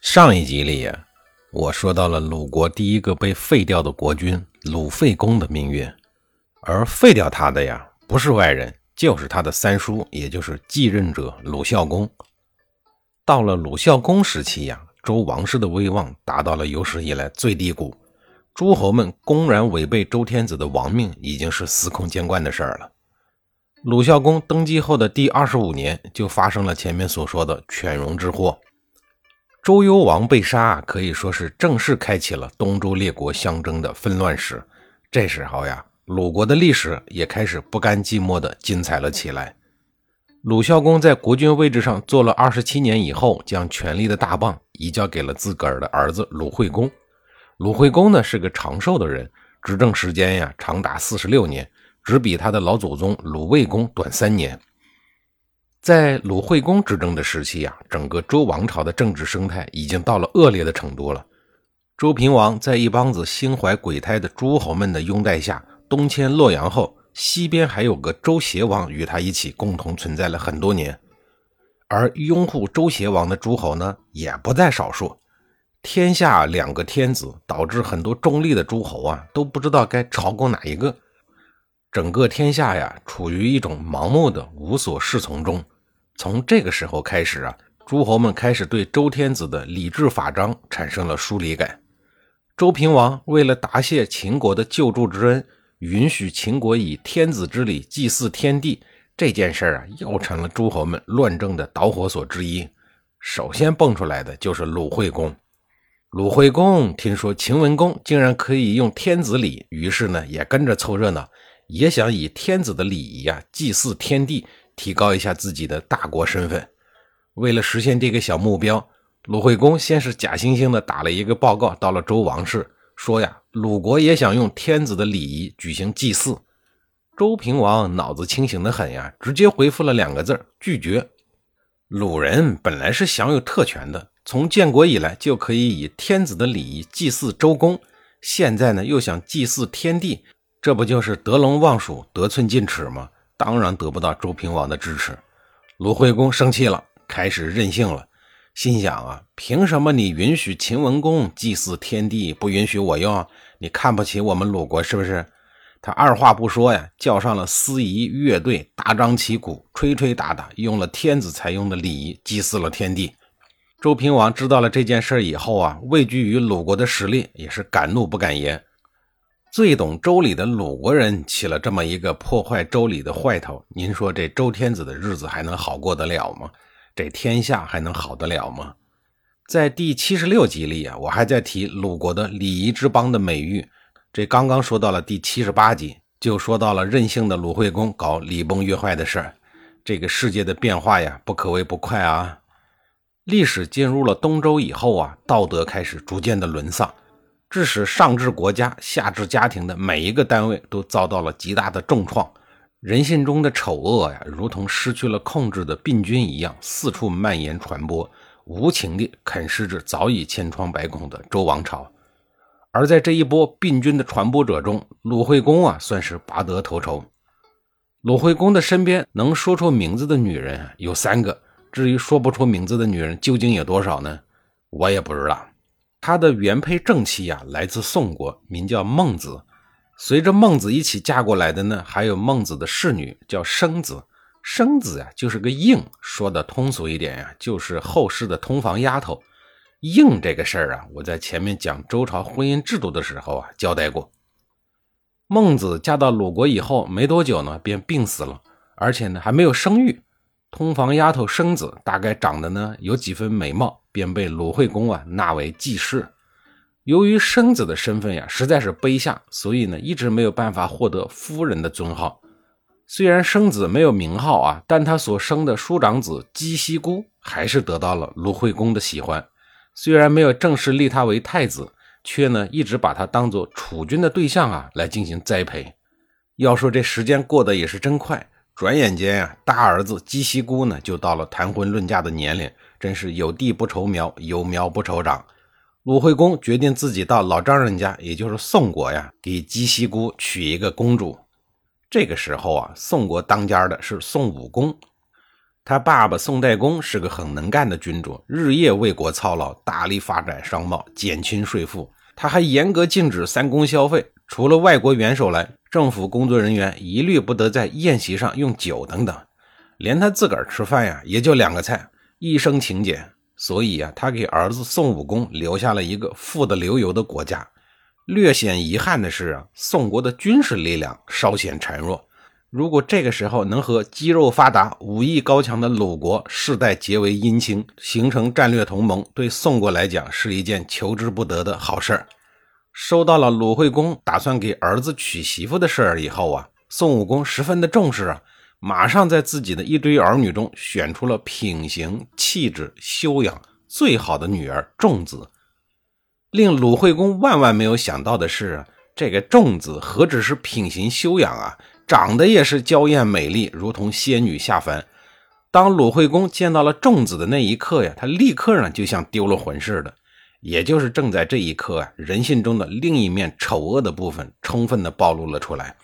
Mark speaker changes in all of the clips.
Speaker 1: 上一集里呀，我说到了鲁国第一个被废掉的国君鲁废公的命运，而废掉他的呀，不是外人，就是他的三叔，也就是继任者鲁孝公。到了鲁孝公时期呀，周王室的威望达到了有史以来最低谷，诸侯们公然违背周天子的王命，已经是司空见惯的事儿了。鲁孝公登基后的第二十五年，就发生了前面所说的犬戎之祸。周幽王被杀，可以说是正式开启了东周列国相争的纷乱史。这时候呀，鲁国的历史也开始不甘寂寞的精彩了起来。鲁孝公在国君位置上坐了二十七年以后，将权力的大棒移交给了自个儿的儿子鲁惠公。鲁惠公呢是个长寿的人，执政时间呀长达四十六年，只比他的老祖宗鲁卫公短三年。在鲁惠公执政的时期啊，整个周王朝的政治生态已经到了恶劣的程度了。周平王在一帮子心怀鬼胎的诸侯们的拥戴下东迁洛阳后，西边还有个周邪王与他一起共同存在了很多年。而拥护周邪王的诸侯呢，也不在少数。天下两个天子，导致很多中立的诸侯啊都不知道该朝贡哪一个。整个天下呀，处于一种盲目的无所适从中。从这个时候开始啊，诸侯们开始对周天子的礼制法章产生了疏离感。周平王为了答谢秦国的救助之恩，允许秦国以天子之礼祭祀天地，这件事啊，又成了诸侯们乱政的导火索之一。首先蹦出来的就是鲁惠公。鲁惠公听说秦文公竟然可以用天子礼，于是呢，也跟着凑热闹，也想以天子的礼仪啊祭祀天地。提高一下自己的大国身份。为了实现这个小目标，鲁惠公先是假惺惺的打了一个报告到了周王室，说呀，鲁国也想用天子的礼仪举行祭祀。周平王脑子清醒的很呀，直接回复了两个字拒绝。鲁人本来是享有特权的，从建国以来就可以以天子的礼仪祭祀周公，现在呢又想祭祀天地，这不就是得陇望蜀，得寸进尺吗？当然得不到周平王的支持，鲁惠公生气了，开始任性了，心想啊，凭什么你允许秦文公祭祀天地，不允许我用？你看不起我们鲁国是不是？他二话不说呀，叫上了司仪、乐队，大张旗鼓，吹吹打打，用了天子才用的礼仪祭祀了天地。周平王知道了这件事以后啊，畏惧于鲁国的实力，也是敢怒不敢言。最懂周礼的鲁国人起了这么一个破坏周礼的坏头，您说这周天子的日子还能好过得了吗？这天下还能好得了吗？在第七十六集里啊，我还在提鲁国的礼仪之邦的美誉。这刚刚说到了第七十八集，就说到了任性的鲁惠公搞礼崩乐坏的事儿。这个世界的变化呀，不可谓不快啊。历史进入了东周以后啊，道德开始逐渐的沦丧。致使上至国家、下至家庭的每一个单位都遭到了极大的重创，人性中的丑恶呀，如同失去了控制的病菌一样，四处蔓延传播，无情地啃噬着早已千疮百孔的周王朝。而在这一波病菌的传播者中，鲁惠公啊，算是拔得头筹。鲁惠公的身边能说出名字的女人有三个，至于说不出名字的女人究竟有多少呢？我也不知道。他的原配正妻呀，来自宋国，名叫孟子。随着孟子一起嫁过来的呢，还有孟子的侍女叫生子。生子呀，就是个应，说的通俗一点呀，就是后世的通房丫头。应这个事儿啊，我在前面讲周朝婚姻制度的时候啊，交代过。孟子嫁到鲁国以后没多久呢，便病死了，而且呢，还没有生育。通房丫头生子大概长得呢有几分美貌，便被鲁惠公啊纳为继室。由于生子的身份呀实在是卑下，所以呢一直没有办法获得夫人的尊号。虽然生子没有名号啊，但他所生的叔长子姬西姑还是得到了鲁惠公的喜欢。虽然没有正式立他为太子，却呢一直把他当做储君的对象啊来进行栽培。要说这时间过得也是真快，转眼间呀，大儿子姬西姑呢就到了谈婚论嫁的年龄，真是有地不愁苗，有苗不愁长。鲁惠公决定自己到老丈人家，也就是宋国呀，给姬西姑娶一个公主。这个时候啊，宋国当家的是宋武公。他爸爸宋代公是个很能干的君主，日夜为国操劳，大力发展商贸，减轻税赋。他还严格禁止三公消费，除了外国元首来，政府工作人员一律不得在宴席上用酒等等。连他自个儿吃饭呀，也就两个菜，一生勤俭。所以啊，他给儿子宋武公留下了一个富得流油的国家。略显遗憾的是啊，宋国的军事力量稍显孱弱。如果这个时候能和肌肉发达、武艺高强的鲁国世代结为姻亲，形成战略同盟，对宋国来讲是一件求之不得的好事儿。收到了鲁惠公打算给儿子娶媳妇的事儿以后啊，宋武公十分的重视啊，马上在自己的一堆儿女中选出了品行、气质、修养最好的女儿仲子。令鲁惠公万万没有想到的是，这个仲子何止是品行修养啊！长得也是娇艳美丽，如同仙女下凡。当鲁惠公见到了仲子的那一刻呀，他立刻呢就像丢了魂似的。也就是正在这一刻啊，人性中的另一面丑恶的部分充分的暴露了出来。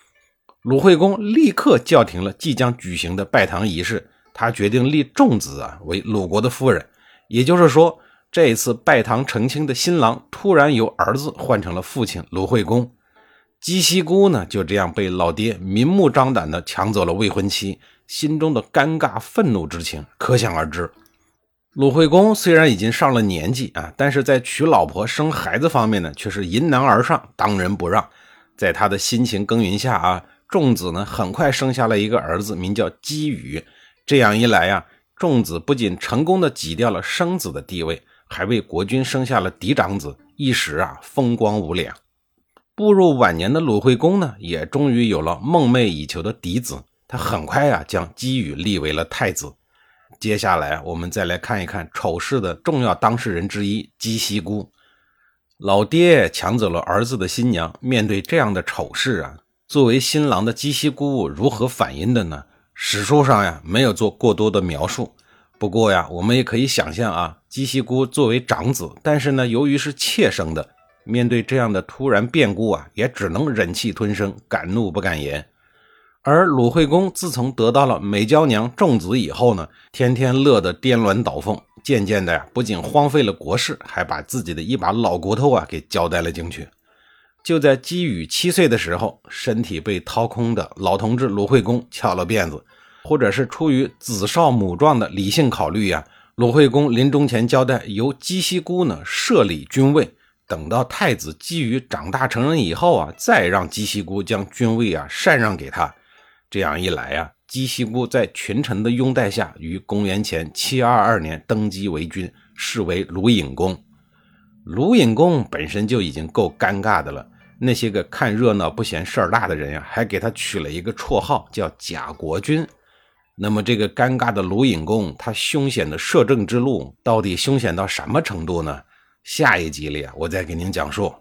Speaker 1: 鲁惠公立刻叫停了即将举行的拜堂仪式，他决定立仲子啊为鲁国的夫人。也就是说，这一次拜堂成亲的新郎突然由儿子换成了父亲鲁惠公。姬西姑呢，就这样被老爹明目张胆地抢走了未婚妻，心中的尴尬愤怒之情可想而知。鲁惠公虽然已经上了年纪啊，但是在娶老婆生孩子方面呢，却是迎难而上，当仁不让。在他的辛勤耕耘下啊，仲子呢很快生下了一个儿子，名叫姬羽。这样一来呀，仲子不仅成功的挤掉了生子的地位，还为国君生下了嫡长子，一时啊风光无两。步入晚年的鲁惠公呢，也终于有了梦寐以求的嫡子。他很快啊，将姬羽立为了太子。接下来，我们再来看一看丑事的重要当事人之一姬西姑。老爹抢走了儿子的新娘，面对这样的丑事啊，作为新郎的姬西姑如何反应的呢？史书上呀，没有做过多的描述。不过呀，我们也可以想象啊，姬西姑作为长子，但是呢，由于是妾生的。面对这样的突然变故啊，也只能忍气吞声，敢怒不敢言。而鲁惠公自从得到了美娇娘重子以后呢，天天乐得颠鸾倒凤，渐渐的呀，不仅荒废了国事，还把自己的一把老骨头啊给交代了进去。就在姬羽七岁的时候，身体被掏空的老同志鲁惠公翘了辫子，或者是出于子少母壮的理性考虑呀，鲁惠公临终前交代，由姬西姑呢设立君位。等到太子姬羽长大成人以后啊，再让姬西姑将君位啊禅让给他。这样一来啊，姬西姑在群臣的拥戴下，于公元前七二二年登基为君，是为鲁隐公。鲁隐公本身就已经够尴尬的了，那些个看热闹不嫌事儿大的人呀，还给他取了一个绰号叫假国君。那么这个尴尬的鲁隐公，他凶险的摄政之路到底凶险到什么程度呢？下一集里啊，我再给您讲述。